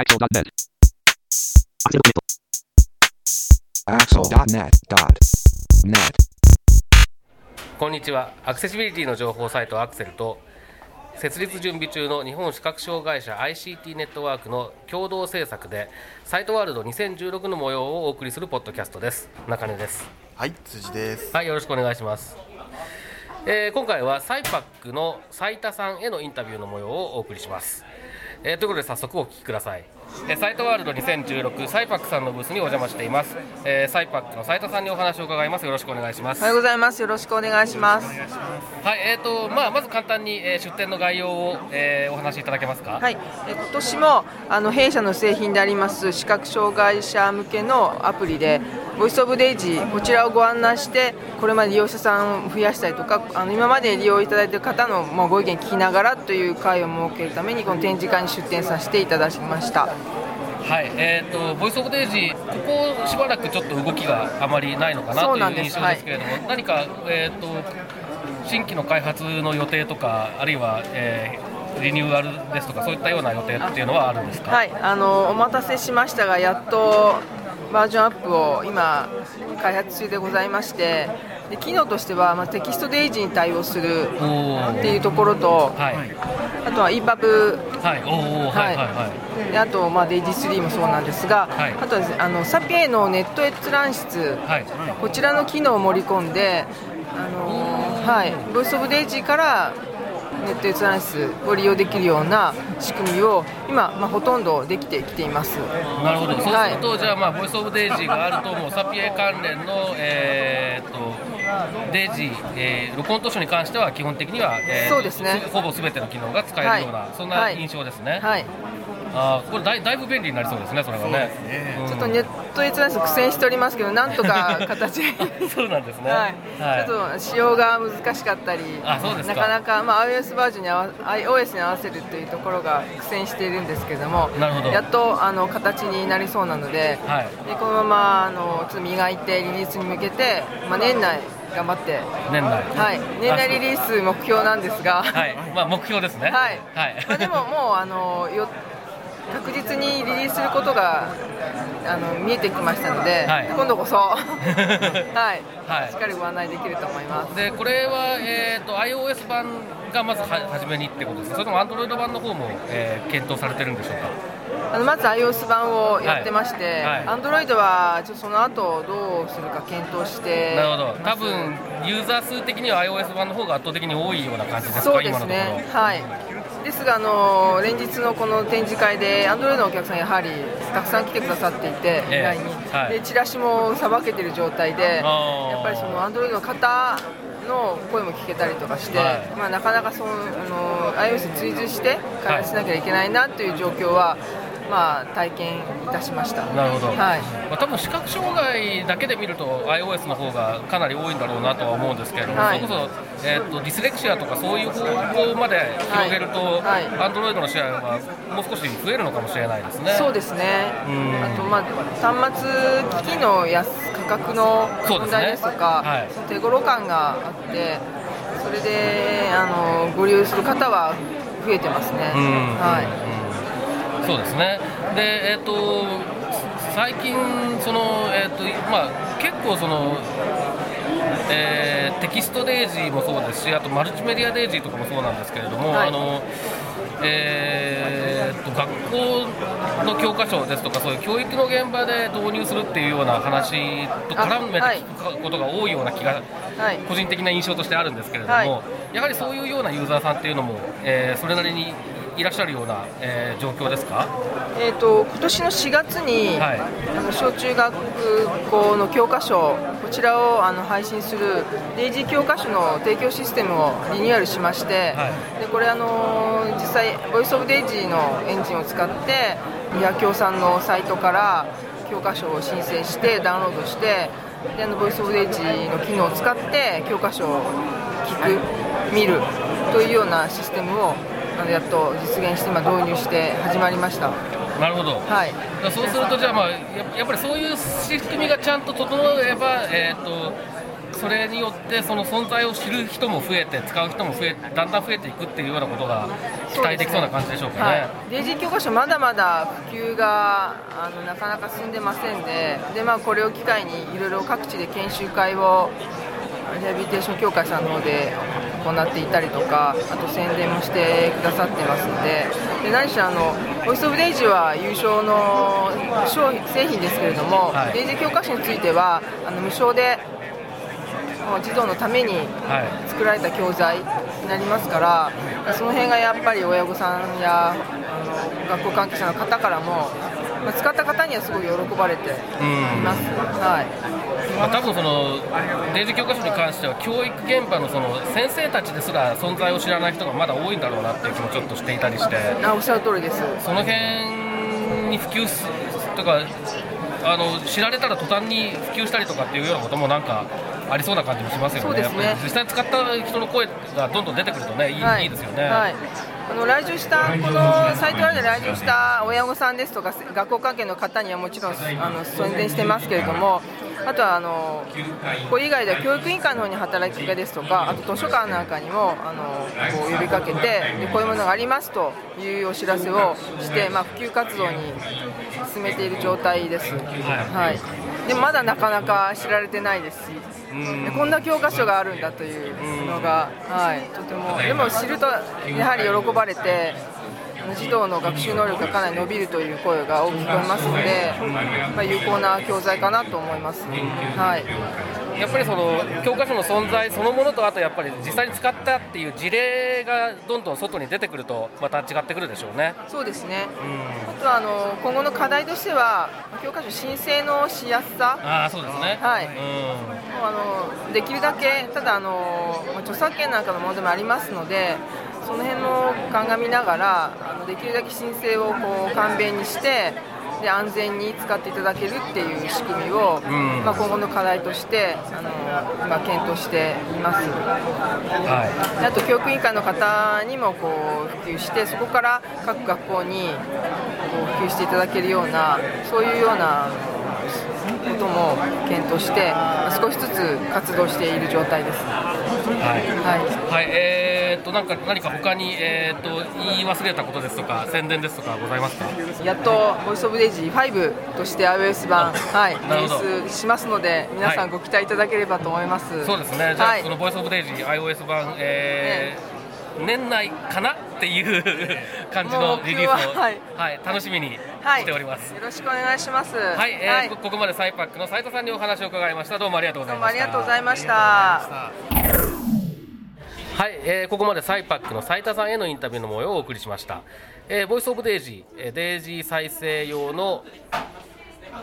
Axel.net. Axel.net.net. こんにちはアクセシビリティの情報サイトアクセルと設立準備中の日本視覚障害者 ICT ネットワークの共同制作でサイトワールド2016の模様をお送りするポッドキャストです中根ですはい、辻です。はいよろしくお願いします、えー今回はサイパックの斉田さんへのインタビューの模様をお送りします、えーということで早速お聞きくださいえーサイトワールド2016サイパックさんのブースにお邪魔しています、えーサイパックの斉田さんにお話を伺いますよろしくお願いしますおはようございます。よろしくお願いします。はい、えーとまあ、まず簡単に、えー出店の概要を、えーお話しいただけますか？はい、え今年もあの弊社の製品であります視覚障害者向けのアプリでボイスオブデイジーこちらをご案内してこれまで利用者さんを増やしたりとかあの今まで利用いただいている方のもうご意見聞きながらという会を設けるためにこの展示会に出展させていただきました。はい、えーとボイスオブデイジー、ここしばらくちょっと動きがあまりないのかなという印象ですけれども、何か、えーと新規の開発の予定とか、あるいは、えーリニューアルですとか、そういったような予定っていうのはあるんですか？はい、あのお待たせしましたがやっとバージョンアップを今開発中でございましてで機能としては、まあ、テキストデイジーに対応するっていうところとはい、あとは EPUB はい、はい、はい、はい。であと、まあ、デイジー3もそうなんですが、はい。あとはあのサピエのネット閲覧室、はい。こちらの機能を盛り込んで、あのーはい、ボイスオブデイジーからネット閲覧室を利用できるような仕組みを今、まあ、ほとんどできてきています。なるほど、そうすはい。ると、じゃあ、まあ、ボイスオブデイジーがあると、もうサピエ関連の、えー、とデイジー、えー録音図書に関しては、基本的には、えーそうですね。ほぼすべての機能が使えるような、はい。そんな印象ですね。はい、あーこれだい、だいぶ便利になりそうですね、それはね。うん。ちょっとネット閲覧室苦戦しておりますけど、なんとか形に そうなんですね。はい。はい。ちょっと仕様が難しかったり、あそうですか。なかなか、まあ、iOS バージョンに合わ iOS に合わせるというところが苦戦しているんですけれども、なるほど。やっとあの形になりそうなので、はい。でこのままあのちょっと磨いてリリースに向けて、まあ、年内頑張って、年内。はい、年内リリース目標なんですが、はい、まあ、目標ですね。はい。はい。まあ、でももうあのよ確実にリリースすることがあの見えてきましたので、はい。今度こそ、はい。はい。しっかりご案内できると思います。でこれは、えー、と iOS 版がまずは初めにってことですか、それとも Android 版の方も、えー検討されてるんでしょうか？あのまず iOS 版をやってまして、はい。はい。Android はちょっとその後どうするか検討してなるほど、多分ユーザー数的には iOS 版の方が圧倒的に多いような感じですか、そうです今のところ。ね、はい、ですがあの連日のこの展示会で Android のお客さんやはりたくさん来てくださっていて、ええ。LINE に、はい。でチラシもさばけてる状態でやっぱりその Android の方の声も聞けたりとかして、はい。まあ、なかなかそのあの iOS に追随して開発しなきゃいけないなという状況は、まあ、体験いたしました。なるほど、はい。まあ、多分視覚障害だけで見ると iOS の方がかなり多いんだろうなとは思うんですけれども、はい。それこそ、えー、とディスレクシアとかそういう方向まで広げると、はい。はい。Android のシェアがもう少し増えるのかもしれないですね。そうですね、うん。あと、まあ、端末機器の安価格の問題ですとか、はい。その手頃感があって、それであのご利用する方は増えてますね。うん。はい。うんそうですね。で、えっ、と最近そのえっ、とまあ結構その。えーテキストデイジーもそうですし、あとマルチメディアデイジーとかもそうなんですけれども、はいあのえーと学校の教科書ですとか、そういう教育の現場で導入するっていうような話と絡めて聞くことが多いような気がはい個人的な印象としてあるんですけれども、はいやはりそういうようなユーザーさんっていうのも、えーそれなりにいらっしゃるような、えー状況ですか？えー、と今年の4月に、はいあの小中学校の教科書、こちらをあの配信するデイジー教科書の提供システムをリニューアルしまして、はいでこれ、あの実際、ボイスオブデイジーのエンジンを使って、リハ協さんのサイトから教科書を申請して、ダウンロードして、であのボイスオブデイジーの機能を使って、教科書を聞く、見るというようなシステムをあのやっと実現して、今、導入して始まりました。なるほど。はいそうすると、じゃあ、まあ、ややっぱりそういう仕組みがちゃんと整えば、えーとそれによってその存在を知る人も増えて使う人も増えだんだん増えていくっていうようなことが期待できそうな感じでしょうかね。はい、デイジー教科書まだまだ普及があのなかなか進んでませんでで、まあ、これを機会にいろいろ各地で研修会をリハビリテーション協会さんの方で行っていたりとかあと宣伝もしてくださってますので。で何しろあのボイス・オブ・デイジーは優勝の商品製品ですけれども、はい、デイジー教科書についてはあの無償で児童のために作られた教材になりますから、はい、その辺がやっぱり親御さんやあの学校関係者の方からも、まあ、使った方にはすごい喜ばれています。はいまあ、多分そのデイジー教科書に関しては教育現場のその先生たちですら存在を知らない人がまだ多いんだろうなっていう気もちょっとしていたりして。あおっしゃる通りです。その辺に普及すとかあの知られたら途端に普及したりとかっていうようなこともなんかありそうな感じもしますよね、ね。実際使った人の声がどんどん出てくるとね、いいはい、いいですよね。はい。あの来場したこのサイトで来場した親御さんですとか学校関係の方にはもちろんあの宣伝してますけれどもあとはあのこれ以外では教育委員会の方に働きかけですとかあと図書館なんかにもあのこう呼びかけてでこういうものがありますというお知らせをして、まあ、普及活動に進めている状態です。はい。でもまだなかなか知られてないです。し、でこんな教科書があるんだというのが、はい、とてもでも知るとやはり喜ばれて児童の学習能力がかなり伸びるという声が大きく聞こえますので、まあ、有効な教材かなと思います。はいやっぱりその教科書の存在そのものとあとやっぱり実際に使ったっていう事例がどんどん外に出てくるとまた違ってくるでしょうね。そうですね。うん、あとはあの今後の課題としては教科書申請のしやすさ。あそうですね。はい。うん、あのできるだけただあの著作権なんかのものでもありますので。その辺も鑑みながらあのできるだけ申請をこう簡便にしてで安全に使っていただけるっていう仕組みを、うん、まあ、今後の課題としてあの今検討しています、はい、あと教育委員会の方にもこう普及してそこから各学校にこう普及していただけるようなそういうようなことも検討して少しずつ活動している状態です。はい、はい。はい。えーと、なんか何か他に、えーと、言い忘れたことですとか宣伝ですとかございますか？やっと「ボイス・オブ・デイジー5」として iOS 版、はい、リリースしますので皆さんご期待いただければと思います、はい、そうですね。じゃあ、はい、この「ボイス・オブ・デイジー iOS 版」えー、ね年内かなっていう 感じのリリースを、はい、はい、楽しみにしております、はい、よろしくお願いします。はい、えー、はい、ここまでサイパックの斉田さんにお話を伺いました。どうもありがとうございました。ありがとうございましたはい、えー、ここまでサイパックの斉田さんへのインタビューの模様をお送りしました、えー、ボイスオブデイジー、えー、デイジー再生用の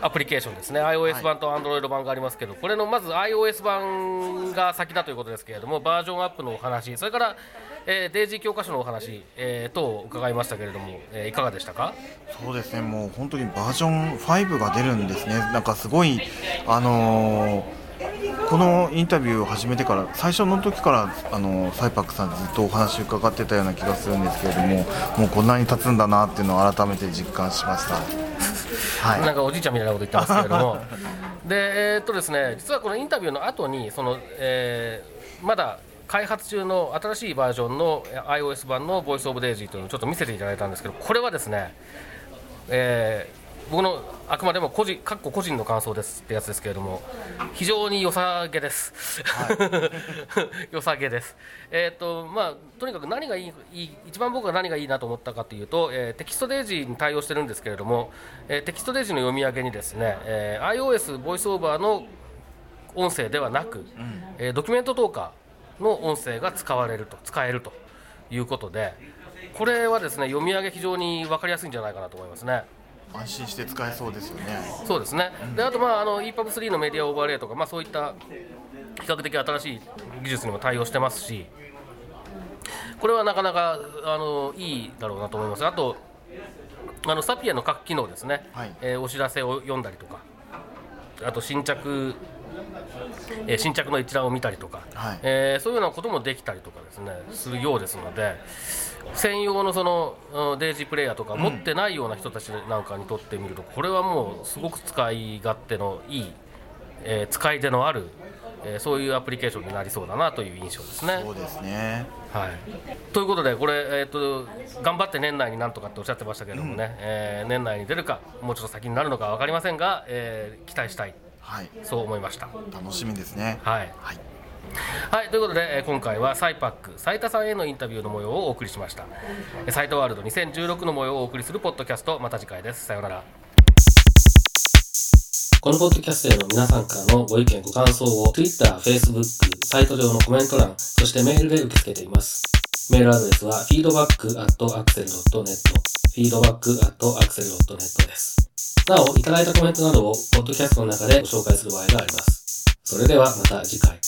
アプリケーションですね。iOS 版と Android 版がありますけど、これのまず iOS 版が先だということですけれどもバージョンアップのお話それからえー、デイジー教科書のお話、えー、と伺いましたけれども、えー、いかがでしたか？そうですね、もう本当にバージョン5が出るんですね、なんかすごい、あのー、このインタビューを始めてから、最初の時からあのサイパックさん、ずっとお話伺ってたような気がするんですけれども、もうこんなに経つんだなっていうのを改めて実感しました。はい、なんかおじいちゃんみたいなこと言ってますけれども、でえー、っとですね、実はこのインタビューの後にその、えー、まだ開発中の新しいバージョンの iOS 版の Voice of Daisy というのをちょっと見せていただいたんですけどこれはですね、えー、僕のあくまでも個人かっこ個人の感想ですってやつですけれども非常に良さげです、はい、良さげです。えっ、ー、とまあとにかく何がいい一番僕が何がいいなと思ったかというと、えー、テキストデイジーに対応してるんですけれども、えー、テキストデイジーの読み上げにですね、えー、iOS ボイスオーバーの音声ではなく、うん、えー、ドキュメントトーカーの音声が使われると使えるということでこれはですね読み上げ非常に分かりやすいんじゃないかなと思いますね。安心して使えそうですよね。そうですね。であとまああの EPUB3 のメディアオーバーレイとかまあそういった比較的新しい技術にも対応してますし、これはなかなかあのいいだろうなと思います。あとあのサピエの各機能ですね、はい、えー、お知らせを読んだりとか、あと新着えー、新着の一覧を見たりとか、はい、えー、そういうようなこともできたりとかですね。するようですので専用のそのデイジープレイヤーとか持ってないような人たちなんかにとってみると、これはもうすごく使い勝手のいい、えー、使い手のあるえーそういうアプリケーションになりそうだなという印象ですね。そうですね。はい、ということで、これ、えーと、頑張って年内になんとかっておっしゃってましたけれどもね、えー年内に出るか、もうちょっと先になるのか分かりませんが、えー期待したい、はい。そう思いました。楽しみですね。はい。はい。はい、ということで、えー今回はサイパック斉田さんへのインタビューの模様をお送りしました。えーサイトワールド2016の模様をお送りするポッドキャストまた次回です。さようなら。このポッドキャストへの皆さんからのご意見ご感想を Twitter、Facebook、サイト上のコメント欄そしてメールで受け付けています。メールアドレスは feedback.axel.net feedback.axel.net ですなお、いただいたコメントなどをポッドキャストの中でご紹介する場合があります。それではまた次回。